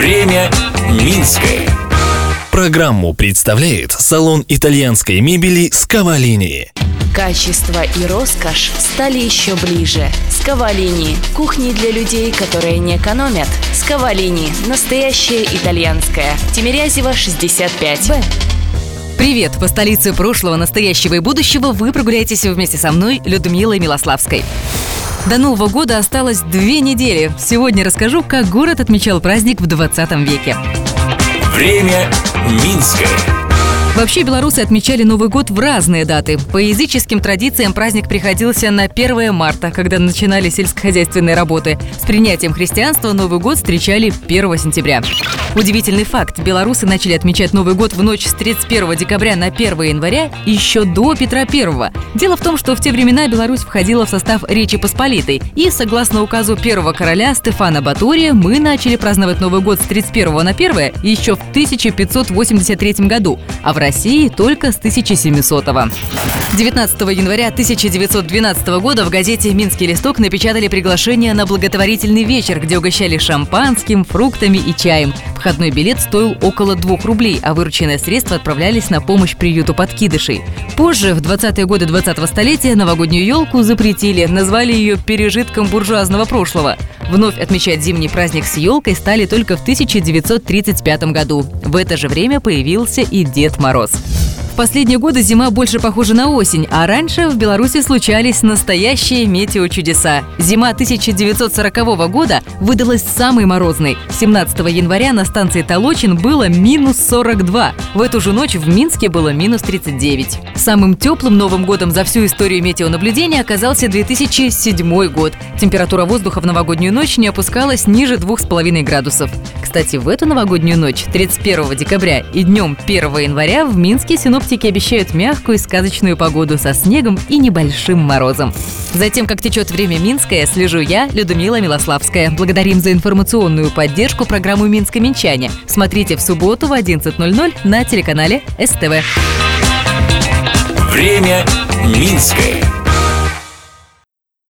Время Минское. Программу представляет салон итальянской мебели «Скавалини». Качество и роскошь стали еще ближе. Скавалини – кухни для людей, которые не экономят. Скавалини – настоящая итальянская. Тимирязева, 65. Б. Привет! По столице прошлого, настоящего и будущего вы прогуляетесь вместе со мной, Людмилой Милославской. До Нового года осталось две недели. Сегодня расскажу, как город отмечал праздник в 20 веке. Время Минское. Вообще белорусы отмечали Новый год в разные даты. По языческим традициям праздник приходился на 1 марта, когда начинали сельскохозяйственные работы. С принятием христианства Новый год встречали 1 сентября. Удивительный факт. Белорусы начали отмечать Новый год в ночь с 31 декабря на 1 января еще до Петра I. Дело в том, что в те времена Беларусь входила в состав Речи Посполитой. И, согласно указу первого короля Стефана Батория, мы начали праздновать Новый год с 31 на 1 еще в 1583 году, а в России только с 1700 -го. 19 января 1912 года в газете «Минский листок» напечатали приглашение на благотворительный вечер, где угощали шампанским, фруктами и чаем. Входной билет стоил около 2 рублей, а вырученные средства отправлялись на помощь приюту подкидышей. Позже, в 20-е годы 20-го столетия, новогоднюю елку запретили, назвали ее пережитком буржуазного прошлого. Вновь отмечать зимний праздник с елкой стали только в 1935 году. В это же время появился и Дед Мороз последние годы зима больше похожа на осень, а раньше в Беларуси случались настоящие метеочудеса. Зима 1940 года выдалась самой морозной. 17 января на станции Толочин было минус 42. В эту же ночь в Минске было минус 39. Самым теплым Новым годом за всю историю метеонаблюдения оказался 2007 год. Температура воздуха в новогоднюю ночь не опускалась ниже 2,5 градусов. Кстати, в эту новогоднюю ночь, 31 декабря и днем 1 января в Минске синоптики синоптики обещают мягкую и сказочную погоду со снегом и небольшим морозом. Затем, как течет время Минское, слежу я, Людмила Милославская. Благодарим за информационную поддержку программу «Минско-Минчане». Смотрите в субботу в 11.00 на телеканале СТВ. Время Минское.